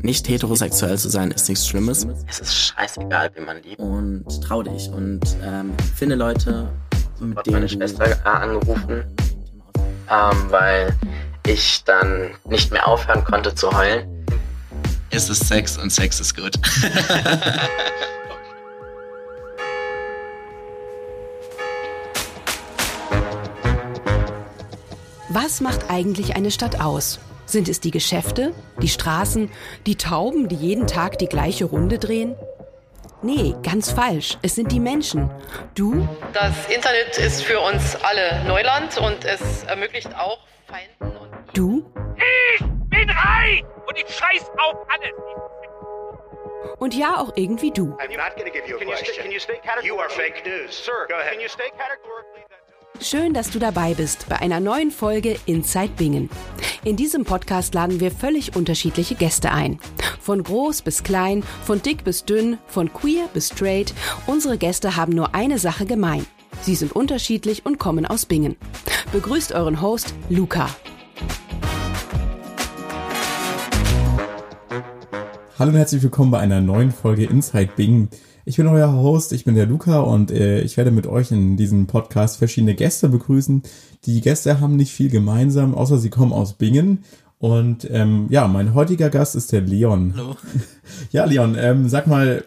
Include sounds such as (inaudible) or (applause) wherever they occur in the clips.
Nicht heterosexuell zu sein ist nichts Schlimmes. Es ist scheißegal, wie man liebt. Und trau dich und ähm, finde Leute, mit denen meine du- Schwester äh, angerufen, ähm, weil ich dann nicht mehr aufhören konnte zu heulen. Es ist Sex und Sex ist gut. Was macht eigentlich eine Stadt aus? Sind es die Geschäfte, die Straßen, die Tauben, die jeden Tag die gleiche Runde drehen? Nee, ganz falsch. Es sind die Menschen. Du, Das Internet ist für uns alle Neuland und es ermöglicht auch Feinden und du bin rein und ich scheiß auf alles. und ja auch irgendwie du. I'm not to give you a Can you, question. stay, can you stay categorically? You are fake news. Sir, Go ahead. can you stay categorically Schön, dass du dabei bist bei einer neuen Folge Inside Bingen. In diesem Podcast laden wir völlig unterschiedliche Gäste ein. Von groß bis klein, von dick bis dünn, von queer bis straight. Unsere Gäste haben nur eine Sache gemein. Sie sind unterschiedlich und kommen aus Bingen. Begrüßt euren Host Luca. Hallo und herzlich willkommen bei einer neuen Folge Inside Bing. Ich bin euer Host, ich bin der Luca und äh, ich werde mit euch in diesem Podcast verschiedene Gäste begrüßen. Die Gäste haben nicht viel gemeinsam, außer sie kommen aus Bingen. Und ähm, ja, mein heutiger Gast ist der Leon. Hallo. (laughs) Ja, Leon, ähm, sag mal,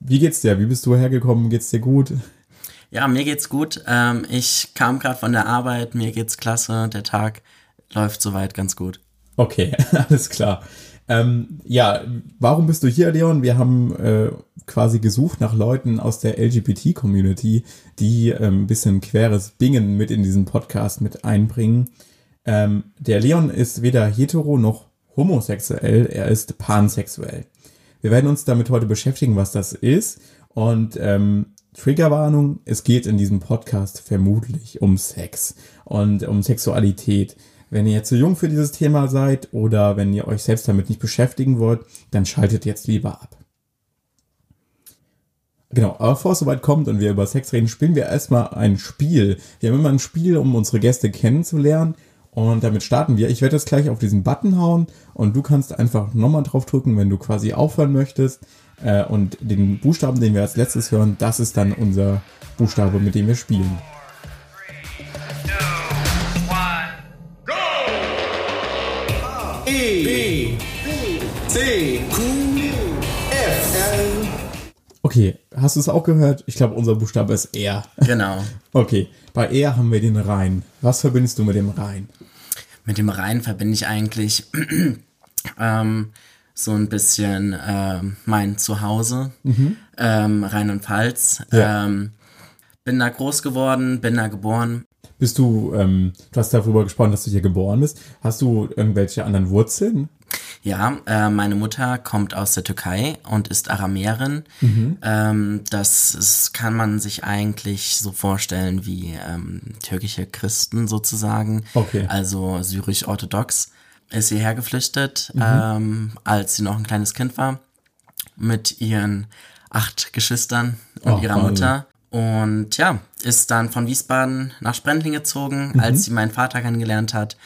wie geht's dir? Wie bist du hergekommen? Geht's dir gut? Ja, mir geht's gut. Ähm, ich kam gerade von der Arbeit, mir geht's klasse. Der Tag läuft soweit ganz gut. Okay, (laughs) alles klar. Ähm, ja, warum bist du hier, Leon? Wir haben äh, quasi gesucht nach Leuten aus der LGBT-Community, die ähm, ein bisschen queres Bingen mit in diesen Podcast mit einbringen. Ähm, der Leon ist weder hetero noch homosexuell, er ist pansexuell. Wir werden uns damit heute beschäftigen, was das ist. Und ähm, Triggerwarnung, es geht in diesem Podcast vermutlich um Sex und um Sexualität. Wenn ihr jetzt zu jung für dieses Thema seid oder wenn ihr euch selbst damit nicht beschäftigen wollt, dann schaltet jetzt lieber ab. Genau, aber bevor es soweit kommt und wir über Sex reden, spielen wir erstmal ein Spiel. Wir haben immer ein Spiel, um unsere Gäste kennenzulernen. Und damit starten wir. Ich werde jetzt gleich auf diesen Button hauen und du kannst einfach nochmal drauf drücken, wenn du quasi aufhören möchtest. Äh, Und den Buchstaben, den wir als letztes hören, das ist dann unser Buchstabe, mit dem wir spielen. Okay, hast du es auch gehört? Ich glaube, unser Buchstabe ist R. Genau. (laughs) Okay, bei R haben wir den Rhein. Was verbindest du mit dem Rhein? Mit dem Rhein verbinde ich eigentlich (clears throat) ähm, so ein bisschen ähm, mein Zuhause, ähm, Rheinland-Pfalz. Ja. Ähm, bin da groß geworden, bin da geboren. Bist du, ähm, du hast darüber gesprochen, dass du hier geboren bist. Hast du irgendwelche anderen Wurzeln? Ja, äh, meine Mutter kommt aus der Türkei und ist Aramäerin. Ähm, das ist, kann man sich eigentlich so vorstellen wie ähm, türkische Christen sozusagen. Okay. Also syrisch-orthodox. Ist hierher geflüchtet, ähm, als sie noch ein kleines Kind war, mit ihren acht Geschwistern und Oh, ihrer. Mutter. Und ja, ist dann von Wiesbaden nach Sprendling gezogen, als sie meinen Vater kennengelernt hat.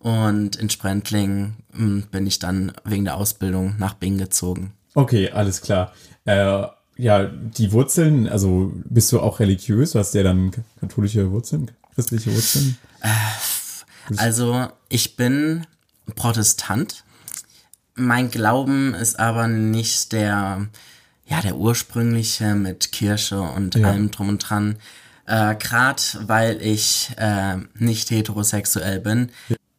Und in Sprendling mh, bin ich dann wegen der Ausbildung nach Bing gezogen. Okay, alles klar. Äh, ja, die Wurzeln, also bist du auch religiös? Du hast ja dann katholische Wurzeln, christliche Wurzeln? Also ich bin Protestant. Mein Glauben ist aber nicht der, ja, der ursprüngliche mit Kirche und Ja. allem drum und dran. Äh, Gerade weil ich äh, nicht heterosexuell bin,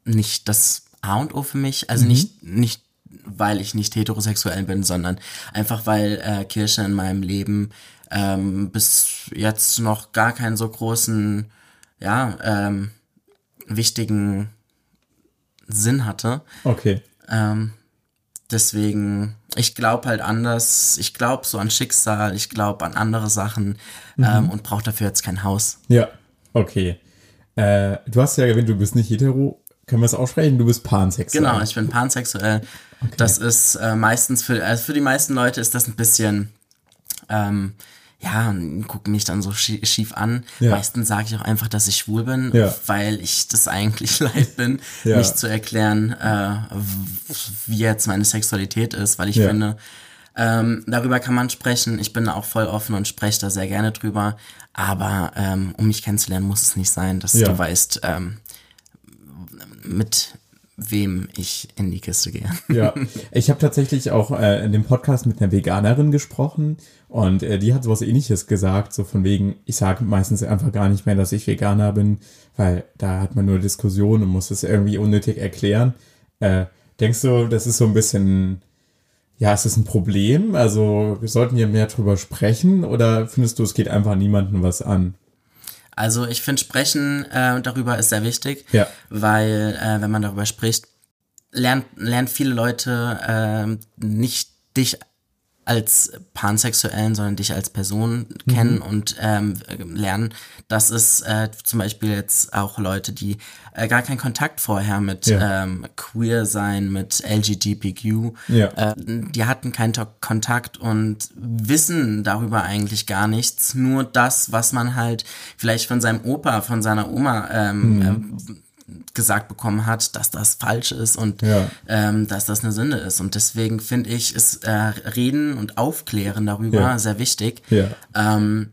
nicht das A und O für mich. Also nicht, nicht, weil ich nicht heterosexuell bin, sondern einfach weil äh, Kirche in meinem Leben ähm, bis jetzt noch gar keinen so großen, ja, ähm, wichtigen Sinn hatte. Okay. Ähm, deswegen, ich glaube halt anders. Ich glaube so an Schicksal, ich glaube an andere Sachen ähm, und brauche dafür jetzt kein Haus. Ja, okay. Äh, du hast ja erwähnt, du bist nicht hetero. Können wir es aussprechen? Du bist pansexuell. Genau, ich bin pansexuell. Das ist äh, meistens für, also für die meisten Leute ist das ein bisschen, ähm, ja, gucken mich dann so schief an. Ja. Meistens sage ich auch einfach, dass ich schwul bin, Ja. weil ich das eigentlich (laughs) leid bin, Ja. nicht zu erklären, äh, wie jetzt meine Sexualität ist, weil ich finde, ähm, darüber kann man sprechen. Ich bin da auch voll offen und spreche da sehr gerne drüber. Aber ähm, um mich kennenzulernen, muss es nicht sein, dass du weißt, ähm, mit wem ich in die Kiste gehe. (laughs) Ja, ich habe tatsächlich auch äh, in dem Podcast mit einer Veganerin gesprochen und äh, die hat sowas ähnliches gesagt, so von wegen, ich sage meistens einfach gar nicht mehr, dass ich Veganer bin, weil da hat man nur Diskussionen und muss es irgendwie unnötig erklären. Äh, denkst du, das ist so ein bisschen, ja, ist das ein Problem? Also sollten wir mehr drüber sprechen oder findest du, es geht einfach niemandem was an? Also ich finde, sprechen äh, darüber ist sehr wichtig, Ja. weil äh, wenn man darüber spricht, lernt, lernt viele Leute äh, nicht dich als Pansexuellen, sondern dich als Person kennen und ähm, lernen, dass es äh, zum Beispiel jetzt auch Leute, die äh, gar keinen Kontakt vorher mit Ja. ähm, Queer sein, mit LGBTQ, Ja. äh, die hatten keinen Kontakt und wissen darüber eigentlich gar nichts. Nur das, was man halt vielleicht von seinem Opa, von seiner Oma ähm, äh, gesagt bekommen hat, dass das falsch ist und Ja. ähm, dass das eine Sünde ist. Und deswegen finde ich, ist äh, Reden und Aufklären darüber Ja. sehr wichtig. Ja. Ähm,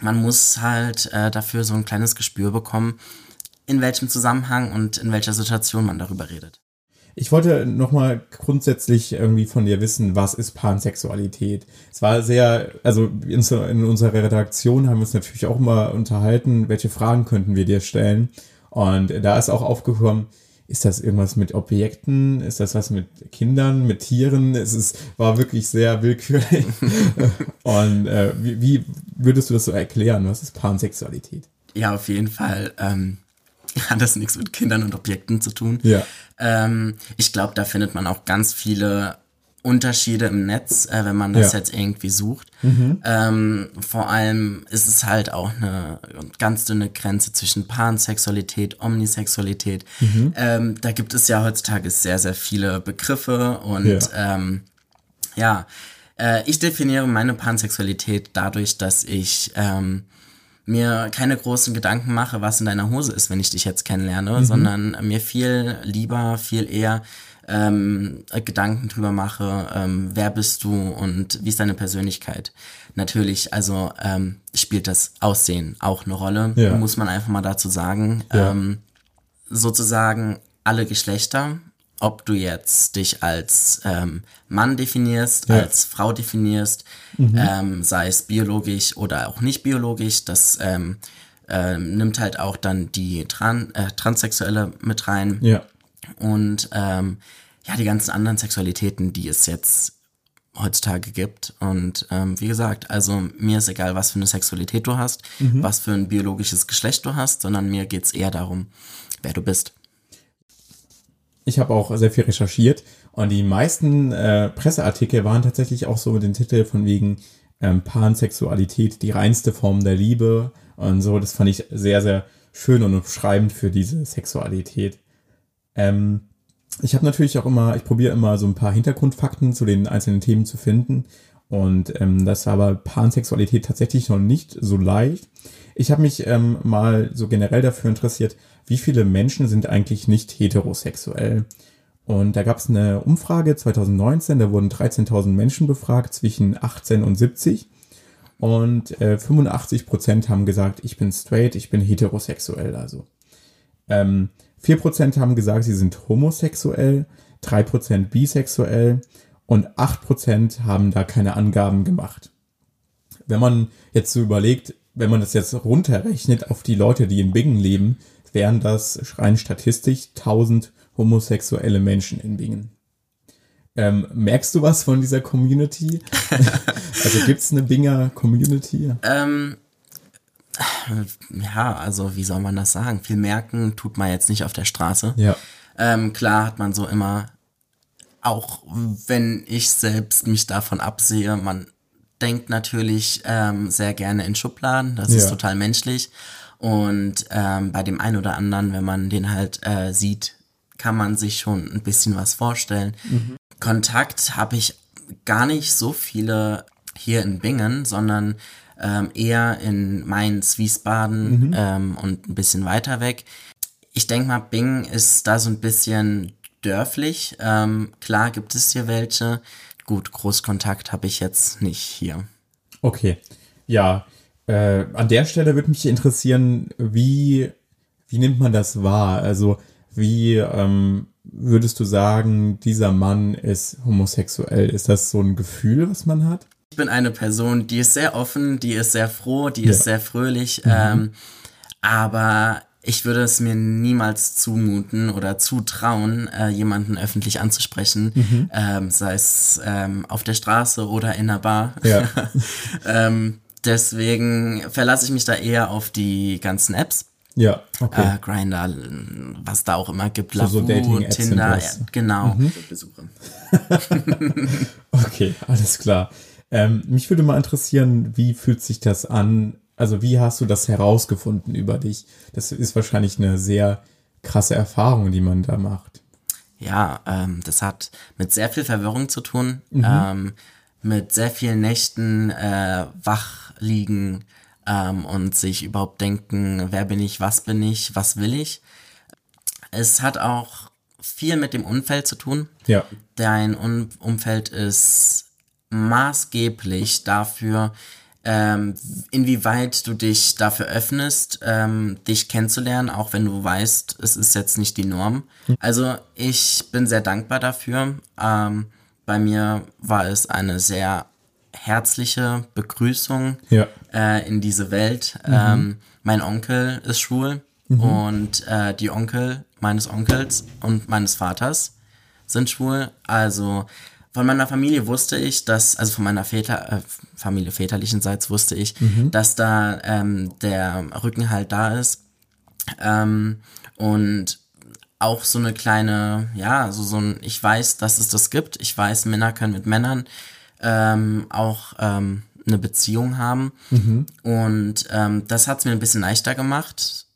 man muss halt äh, dafür so ein kleines Gespür bekommen, in welchem Zusammenhang und in welcher Situation man darüber redet. Ich wollte nochmal grundsätzlich irgendwie von dir wissen, was ist Pansexualität? Es war sehr, also in, unserer Redaktion haben wir uns natürlich auch immer unterhalten, welche Fragen könnten wir dir stellen. Und da ist auch aufgekommen, ist das irgendwas mit Objekten? Ist das was mit Kindern, mit Tieren? Es ist, war wirklich sehr willkürlich. (laughs) Und äh, wie, wie würdest du das so erklären? Was ist Pansexualität? Ja, auf jeden Fall ähm, (laughs) hat das nichts mit Kindern und Objekten zu tun. Ja. Ähm, ich glaube, da findet man auch ganz viele Unterschiede im Netz, äh, wenn man das Ja. jetzt irgendwie sucht. Ähm, vor allem ist es halt auch eine ganz dünne Grenze zwischen Pansexualität, Omnisexualität. Ähm, da gibt es ja heutzutage sehr, sehr viele Begriffe und Ja. ähm, ja, äh, ich definiere meine Pansexualität dadurch, dass ich ähm, mir keine großen Gedanken mache, was in deiner Hose ist, wenn ich dich jetzt kennenlerne, sondern mir viel lieber, viel eher ähm, Gedanken drüber mache, ähm, wer bist du und wie ist deine Persönlichkeit. Natürlich, also ähm, spielt das Aussehen auch eine Rolle, Ja. muss man einfach mal dazu sagen. Ja. Ähm, sozusagen alle Geschlechter, ob du jetzt dich als ähm, Mann definierst, Ja. als Frau definierst, ähm, sei es biologisch oder auch nicht biologisch, das ähm, ähm, nimmt halt auch dann die Tran äh, Transsexuelle mit rein Ja. Und ähm, ja, die ganzen anderen Sexualitäten, die es jetzt heutzutage gibt. Und ähm, wie gesagt, also mir ist egal, was für eine Sexualität du hast, was für ein biologisches Geschlecht du hast, sondern mir geht's eher darum, wer du bist. Ich habe auch sehr viel recherchiert und die meisten äh, Presseartikel waren tatsächlich auch so mit dem Titel von wegen ähm, Pansexualität, die reinste Form der Liebe und so. Das fand ich sehr, sehr schön und beschreibend für diese Sexualität. Ähm, ich habe natürlich auch immer, ich probiere immer so ein paar Hintergrundfakten zu den einzelnen Themen zu finden. Und ähm, das war aber Pansexualität tatsächlich noch nicht so leicht. Ich habe mich ähm, mal so generell dafür interessiert, wie viele Menschen sind eigentlich nicht heterosexuell. Und da gab es eine Umfrage 2019, da wurden 13.000 Menschen befragt zwischen 18 und 70. Und äh, 85 Prozent haben gesagt, ich bin straight, ich bin heterosexuell. Also ähm, 4% haben gesagt, sie sind homosexuell, 3% bisexuell und 8% haben da keine Angaben gemacht. Wenn man jetzt so überlegt, wenn man das jetzt runterrechnet auf die Leute, die in Bingen leben, wären das rein statistisch 1000 homosexuelle Menschen in Bingen. Ähm, merkst du was von dieser Community? (laughs) also gibt es eine Binger Community? Ähm, ja, also wie soll man das sagen? Viel merken tut man jetzt nicht auf der Straße. Ja. Ähm, klar hat man so immer, auch wenn ich selbst mich davon absehe, man denkt natürlich ähm, sehr gerne in Schubladen, das ist Ja. total menschlich. Und ähm, bei dem einen oder anderen, wenn man den halt äh, sieht, kann man sich schon ein bisschen was vorstellen. Kontakt habe ich gar nicht so viele hier in Bingen, sondern ähm, eher in Mainz, Wiesbaden ähm, und ein bisschen weiter weg. Ich denke mal, Bingen ist da so ein bisschen dörflich. Ähm, klar gibt es hier welche. Gut, Großkontakt habe ich jetzt nicht hier. Okay. Ja, äh, an der Stelle würde mich interessieren, wie, wie nimmt man das wahr? Also, wie ähm, würdest du sagen, dieser Mann ist homosexuell? Ist das so ein Gefühl, was man hat? Ich bin eine Person, die ist sehr offen, die ist sehr froh, die Ja. ist sehr fröhlich, ähm, aber ich würde es mir niemals zumuten oder zutrauen, äh, jemanden öffentlich anzusprechen, ähm, sei es ähm, auf der Straße oder in einer Bar. Ja. (laughs) ähm, deswegen verlasse ich mich da eher auf die ganzen Apps. Ja, okay. Äh, Grinder, was da auch immer gibt, So- so Lavu, Dating-Apps sind Tinder, das. ja, genau. Besuche. (laughs) (laughs) Okay, alles klar. Ähm, mich würde mal interessieren, wie fühlt sich das an? Also wie hast du das herausgefunden über dich? Das ist wahrscheinlich eine sehr krasse Erfahrung, die man da macht. Ja, ähm, das hat mit sehr viel Verwirrung zu tun, ähm, mit sehr vielen Nächten äh, wach liegen ähm, und sich überhaupt denken, wer bin ich, was bin ich, was will ich. Es hat auch viel mit dem Umfeld zu tun. Ja, Dein um Umfeld ist maßgeblich dafür, ähm, inwieweit du dich dafür öffnest, ähm, dich kennenzulernen, auch wenn du weißt, es ist jetzt nicht die Norm. Also ich bin sehr dankbar dafür. Ähm, bei mir war es eine sehr herzliche Begrüßung Ja. äh, in diese Welt. Ähm, mein Onkel ist schwul und äh, die Onkel meines Onkels und meines Vaters sind schwul. Also von meiner Familie wusste ich, dass, also von meiner Väter, äh, Familie väterlichenseits wusste ich, dass da ähm, der Rückenhalt da ist. Ähm, und auch so eine kleine, ja, so, so ein, ich weiß, dass es das gibt. Ich weiß, Männer können mit Männern ähm, auch ähm, eine Beziehung haben. Und ähm, das hat es mir ein bisschen leichter gemacht,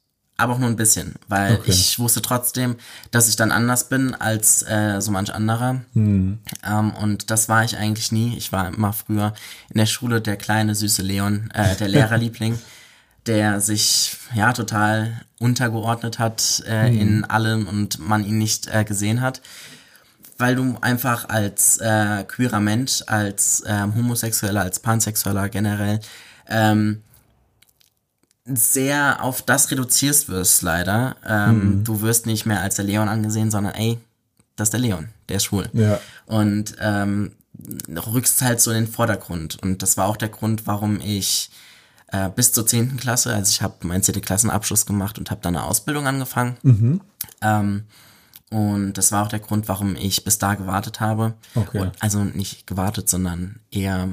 aber auch nur ein bisschen, weil Okay. ich wusste trotzdem, dass ich dann anders bin als äh, so manch anderer. Ähm, und das war ich eigentlich nie. Ich war immer früher in der Schule der kleine, süße Leon, äh, der (laughs) Lehrerliebling, der sich ja total untergeordnet hat äh, in allem und man ihn nicht äh, gesehen hat weil du einfach als äh, queerer Mensch, als ähm, Homosexueller, als Pansexueller generell ähm, sehr auf das reduzierst wirst, leider. Ähm, Du wirst nicht mehr als der Leon angesehen, sondern ey, das ist der Leon, der ist schwul. Ja. Und ähm, rückst halt so in den Vordergrund. Und das war auch der Grund, warum ich äh, bis zur 10. Klasse, also ich habe meinen 10. Klassenabschluss gemacht und habe dann eine Ausbildung angefangen. Ähm, und das war auch der Grund, warum ich bis da gewartet habe. Okay. Und, also nicht gewartet, sondern eher,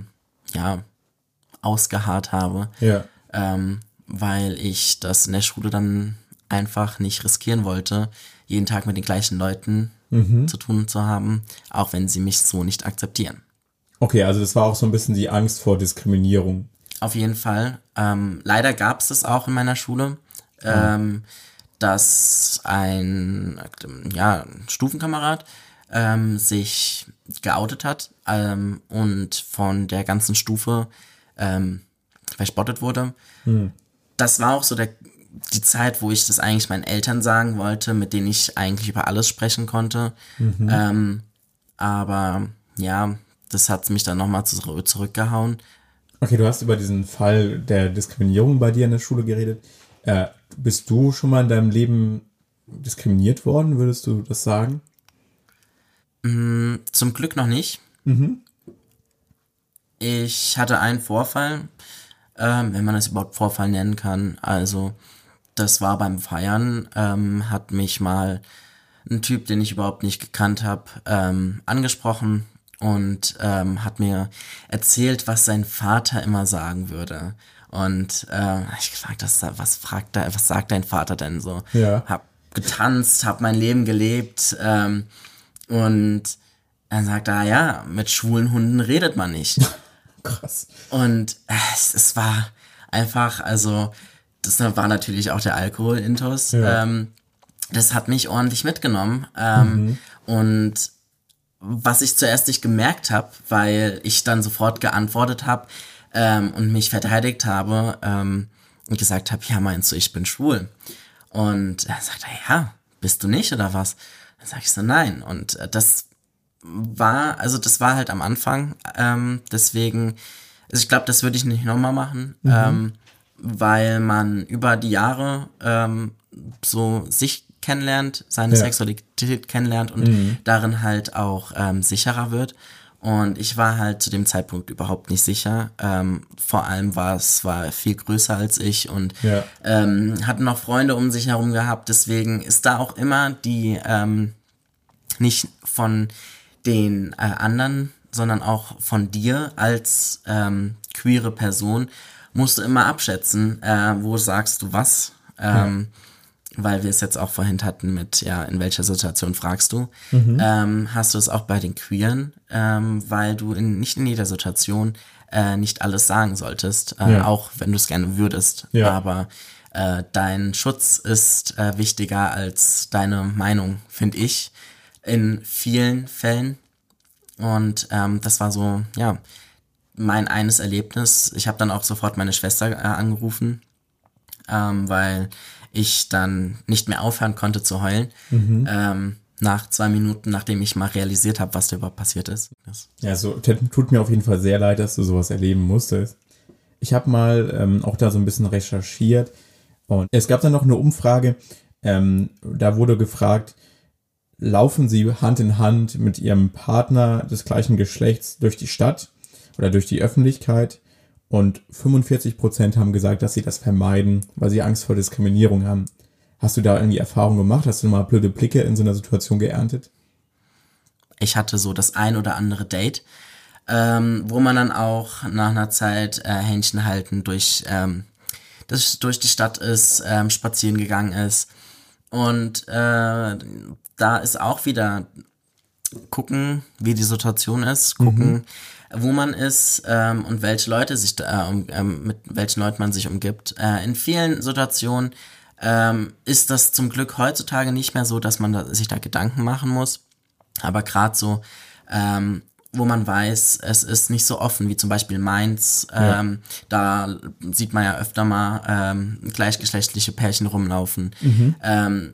ja, ausgeharrt habe. Ja. Ähm, weil ich das in der Schule dann einfach nicht riskieren wollte, jeden Tag mit den gleichen Leuten zu tun zu haben, auch wenn sie mich so nicht akzeptieren. Okay, also das war auch so ein bisschen die Angst vor Diskriminierung. Auf jeden Fall. Ähm, leider gab es das auch in meiner Schule, ähm, dass ein ja, Stufenkamerad ähm, sich geoutet hat ähm, und von der ganzen Stufe ähm, verspottet wurde. Das war auch so der, die Zeit, wo ich das eigentlich meinen Eltern sagen wollte, mit denen ich eigentlich über alles sprechen konnte. Ähm, aber ja, das hat mich dann nochmal zurück, zurückgehauen. Okay, du hast über diesen Fall der Diskriminierung bei dir in der Schule geredet. Äh, bist du schon mal in deinem Leben diskriminiert worden, würdest du das sagen? Zum Glück noch nicht. Ich hatte einen Vorfall, ähm, wenn man es überhaupt Vorfall nennen kann. Also, das war beim Feiern, ähm, hat mich mal ein Typ, den ich überhaupt nicht gekannt habe, ähm, angesprochen und ähm, hat mir erzählt, was sein Vater immer sagen würde. Und äh, ich gefragt, was, was fragt er, was sagt dein Vater denn so? Ja. Hab getanzt, hab mein Leben gelebt ähm, und dann sagt er, ja, mit schwulen Hunden redet man nicht. (laughs) Krass. Und äh, es, es war einfach, also, das war natürlich auch der Alkohol-Intus. Ja. Ähm, das hat mich ordentlich mitgenommen. Ähm, Und was ich zuerst nicht gemerkt habe, weil ich dann sofort geantwortet habe ähm, und mich verteidigt habe ähm, und gesagt habe, ja, meinst du, ich bin schwul? Und er sagt er, ja, bist du nicht oder was? Dann sage ich so, nein. Und äh, das war, also das war halt am Anfang, ähm, deswegen, also ich glaube, das würde ich nicht nochmal machen, mhm. ähm, weil man über die Jahre ähm, so sich kennenlernt, seine ja. Sexualität kennenlernt und mhm. darin halt auch ähm, sicherer wird. Und ich war halt zu dem Zeitpunkt überhaupt nicht sicher. Ähm, vor allem war es war viel größer als ich und ja. ähm, hatte noch Freunde um sich herum gehabt. Deswegen ist da auch immer die ähm, nicht von den äh, anderen, sondern auch von dir als ähm, queere Person musst du immer abschätzen, äh, wo sagst du was. Ähm, ja weil wir es jetzt auch vorhin hatten mit, ja, in welcher Situation fragst du, mhm. ähm, hast du es auch bei den Queeren, ähm, weil du in, nicht in jeder Situation äh, nicht alles sagen solltest, äh, ja. auch wenn du es gerne würdest. Ja. Aber äh, dein Schutz ist äh, wichtiger als deine Meinung, finde ich, in vielen Fällen. Und ähm, das war so, ja, mein eines Erlebnis. Ich habe dann auch sofort meine Schwester äh, angerufen, ähm, weil ich dann nicht mehr aufhören konnte zu heulen. Mhm. Ähm, nach zwei Minuten, nachdem ich mal realisiert habe, was da überhaupt passiert ist. Ja, so tut mir auf jeden Fall sehr leid, dass du sowas erleben musstest. Ich habe mal ähm, auch da so ein bisschen recherchiert und es gab dann noch eine Umfrage, ähm, da wurde gefragt, laufen Sie Hand in Hand mit Ihrem Partner des gleichen Geschlechts durch die Stadt oder durch die Öffentlichkeit? Und 45 Prozent haben gesagt, dass sie das vermeiden, weil sie Angst vor Diskriminierung haben. Hast du da irgendwie Erfahrung gemacht? Hast du mal blöde Blicke in so einer Situation geerntet? Ich hatte so das ein oder andere Date, ähm, wo man dann auch nach einer Zeit äh, Händchen halten durch, ähm, das, durch die Stadt ist, ähm, spazieren gegangen ist. Und äh, da ist auch wieder gucken, wie die Situation ist, gucken, mhm wo man ist ähm, und welche Leute sich da, äh, um, ähm, mit welchen Leuten man sich umgibt. Äh, in vielen Situationen ähm, ist das zum Glück heutzutage nicht mehr so, dass man da, sich da Gedanken machen muss. Aber gerade so, ähm, wo man weiß, es ist nicht so offen wie zum Beispiel Mainz. Ähm, ja. Da sieht man ja öfter mal ähm, gleichgeschlechtliche Pärchen rumlaufen. Mhm. Ähm,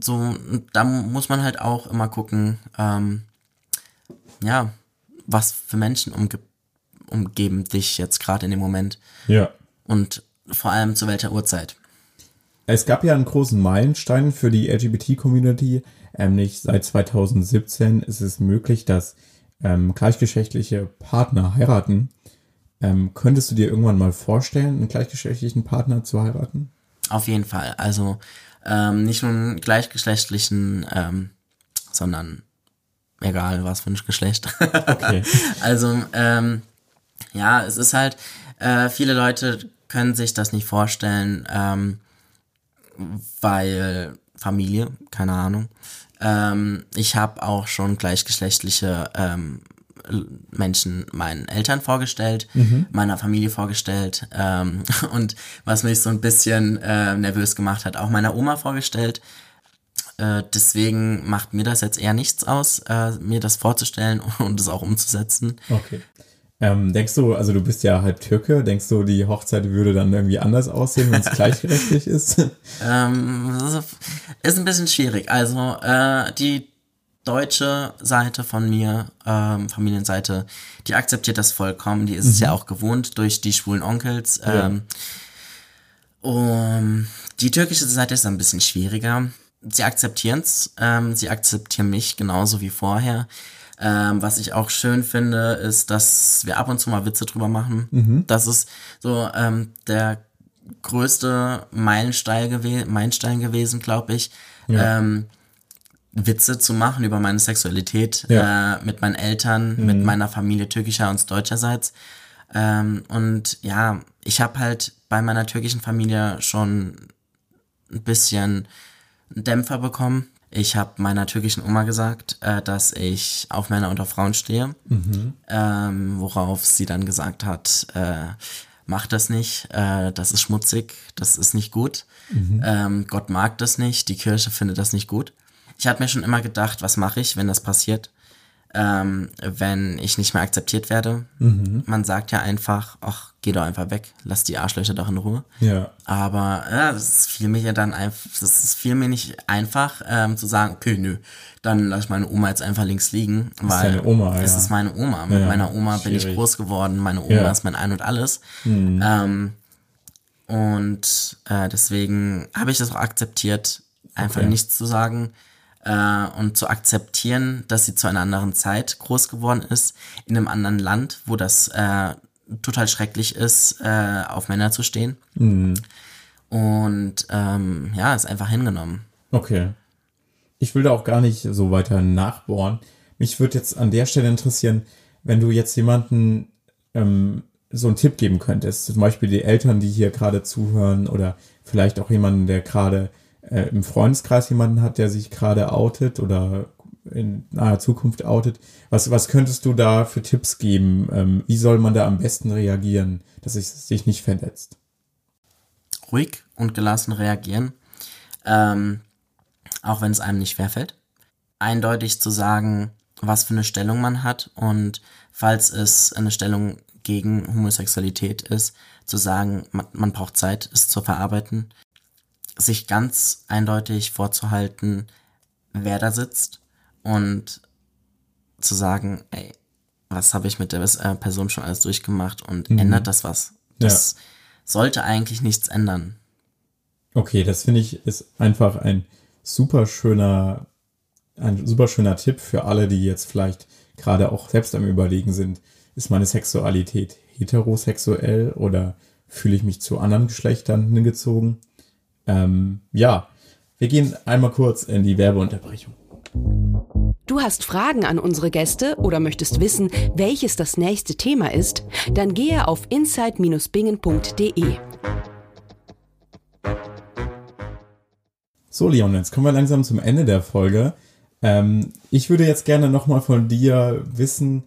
so, da muss man halt auch immer gucken, ähm, ja, was für Menschen umge umgeben dich jetzt gerade in dem Moment. Ja. Und vor allem zu welcher Uhrzeit. Es gab ja einen großen Meilenstein für die LGBT-Community, nämlich seit 2017 ist es möglich, dass ähm, gleichgeschlechtliche Partner heiraten. Ähm, könntest du dir irgendwann mal vorstellen, einen gleichgeschlechtlichen Partner zu heiraten? Auf jeden Fall. Also ähm, nicht nur einen gleichgeschlechtlichen, ähm, sondern egal was für ein Geschlecht. Okay. (laughs) also, ähm, ja, es ist halt, äh, viele Leute können sich das nicht vorstellen, ähm, weil Familie, keine Ahnung. Ähm, ich habe auch schon gleichgeschlechtliche ähm, Menschen meinen Eltern vorgestellt, mhm. meiner Familie vorgestellt ähm, (laughs) und was mich so ein bisschen äh, nervös gemacht hat, auch meiner Oma vorgestellt. Äh, deswegen macht mir das jetzt eher nichts aus, äh, mir das vorzustellen (laughs) und es auch umzusetzen. Okay. Ähm, denkst du, also du bist ja halb Türke, denkst du, die Hochzeit würde dann irgendwie anders aussehen, wenn es (laughs) gleichberechtigt ist? ähm, ist ein bisschen schwierig. Also äh, die deutsche Seite von mir, ähm, Familienseite, die akzeptiert das vollkommen. Die ist mhm. es ja auch gewohnt durch die schwulen Onkels. Ähm, ja. um, die türkische Seite ist ein bisschen schwieriger sie akzeptieren es, ähm, sie akzeptieren mich genauso wie vorher. Ähm, was ich auch schön finde, ist, dass wir ab und zu mal Witze drüber machen. Mhm. Das ist so ähm, der größte Meilenstein, gew Meilenstein gewesen, glaube ich. Ja. Ähm, Witze zu machen über meine Sexualität ja. äh, mit meinen Eltern, mhm. mit meiner Familie türkischer und deutscherseits. Ähm, und ja, ich habe halt bei meiner türkischen Familie schon ein bisschen Dämpfer bekommen. Ich habe meiner türkischen Oma gesagt, äh, dass ich auf Männer und auf Frauen stehe, mhm. ähm, worauf sie dann gesagt hat, äh, mach das nicht, äh, das ist schmutzig, das ist nicht gut. Mhm. Ähm, Gott mag das nicht, die Kirche findet das nicht gut. Ich habe mir schon immer gedacht, was mache ich, wenn das passiert? Ähm, wenn ich nicht mehr akzeptiert werde. Mhm. Man sagt ja einfach, ach, geh doch einfach weg, lass die Arschlöcher doch in Ruhe. Ja. Aber ja, das fiel mir ja dann einfach, das ist fiel mir nicht einfach ähm, zu sagen, okay, nö, dann lass ich meine Oma jetzt einfach links liegen, weil deine Oma, es ja. ist meine Oma. Mit Ja, meiner Oma bin ich schwierig. groß geworden, meine Oma Ja. Mhm. ist mein Ein und Alles. Ähm, und äh, deswegen habe ich das auch akzeptiert, einfach Okay. nichts zu sagen äh, und zu akzeptieren, dass sie zu einer anderen Zeit groß geworden ist, in einem anderen Land, wo das äh, total schrecklich ist, äh, auf Männer zu stehen. Und ähm, ja, ist einfach hingenommen. Okay. Ich will da auch gar nicht so weiter nachbohren. Mich würde jetzt an der Stelle interessieren, wenn du jetzt jemanden ähm, so einen Tipp geben könntest, zum Beispiel die Eltern, die hier gerade zuhören oder vielleicht auch jemanden, der gerade äh, im Freundeskreis jemanden hat, der sich gerade outet oder in naher Zukunft outet. Was, was könntest du da für Tipps geben? Ähm, wie soll man da am besten reagieren, dass es sich nicht verletzt? ruhig und gelassen reagieren, ähm, auch wenn es einem nicht schwerfällt. Eindeutig zu sagen, was für eine Stellung man hat und falls es eine Stellung gegen Homosexualität ist, zu sagen, man, man braucht Zeit, es zu verarbeiten, sich ganz eindeutig vorzuhalten, wer da sitzt und zu sagen, ey, was habe ich mit der äh, Person schon alles durchgemacht und ändert das was? Das sollte eigentlich nichts ändern. Okay, das finde ich ist einfach ein super schöner, ein super schöner Tipp für alle, die jetzt vielleicht gerade auch selbst am Überlegen sind. Ist meine Sexualität heterosexuell oder fühle ich mich zu anderen Geschlechtern hingezogen? Ähm, ja, wir gehen einmal kurz in die Werbeunterbrechung. Du hast Fragen an unsere Gäste oder möchtest wissen, welches das nächste Thema ist? Dann gehe auf insight-bingen.de. So, Leon, jetzt kommen wir langsam zum Ende der Folge. Ähm, ich würde jetzt gerne nochmal von dir wissen,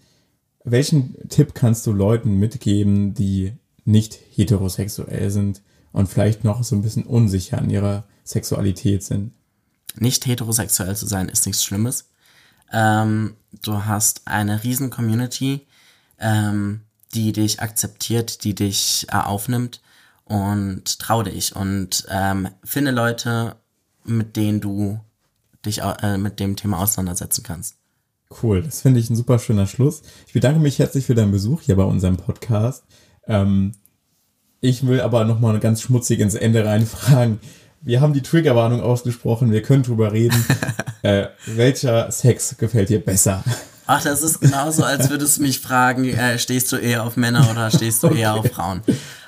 welchen Tipp kannst du Leuten mitgeben, die nicht heterosexuell sind und vielleicht noch so ein bisschen unsicher an ihrer Sexualität sind? Nicht heterosexuell zu sein ist nichts Schlimmes. Ähm, du hast eine riesen Community, ähm, die dich akzeptiert, die dich äh, aufnimmt und trau dich und ähm, finde Leute, mit denen du dich äh, mit dem Thema auseinandersetzen kannst. Cool, das finde ich ein super schöner Schluss. Ich bedanke mich herzlich für deinen Besuch hier bei unserem Podcast. Ähm, ich will aber nochmal ganz schmutzig ins Ende reinfragen. Wir haben die Triggerwarnung ausgesprochen, wir können drüber reden. (laughs) äh, welcher Sex gefällt dir besser? Ach, das ist genauso, als würdest du mich fragen, äh, stehst du eher auf Männer oder stehst du eher auf Frauen?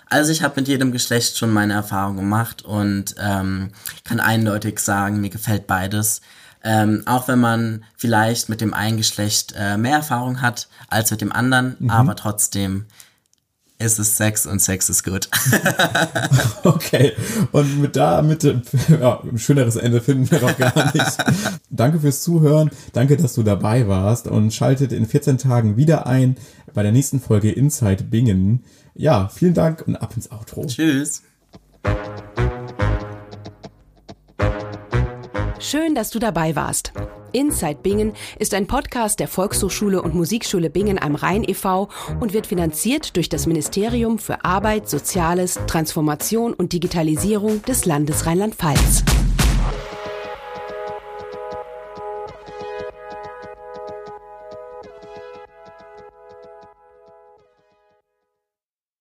Also ich habe mit jedem Geschlecht schon meine Erfahrung gemacht und ähm, kann eindeutig sagen, mir gefällt beides. Ähm, auch wenn man vielleicht mit dem einen Geschlecht äh, mehr Erfahrung hat als mit dem anderen, aber trotzdem ist es Sex und Sex ist gut. (laughs) Okay, und mit da, mit, (laughs) ja, ein schöneres Ende finden wir doch gar nicht. danke fürs Zuhören, danke, dass du dabei warst und schaltet in 14 Tagen wieder ein bei der nächsten Folge Inside Bingen. Ja, vielen Dank und ab ins Outro. Tschüss. Schön, dass du dabei warst. Inside Bingen ist ein Podcast der Volkshochschule und Musikschule Bingen am Rhein e.V. und wird finanziert durch das Ministerium für Arbeit, Soziales, Transformation und Digitalisierung des Landes Rheinland-Pfalz.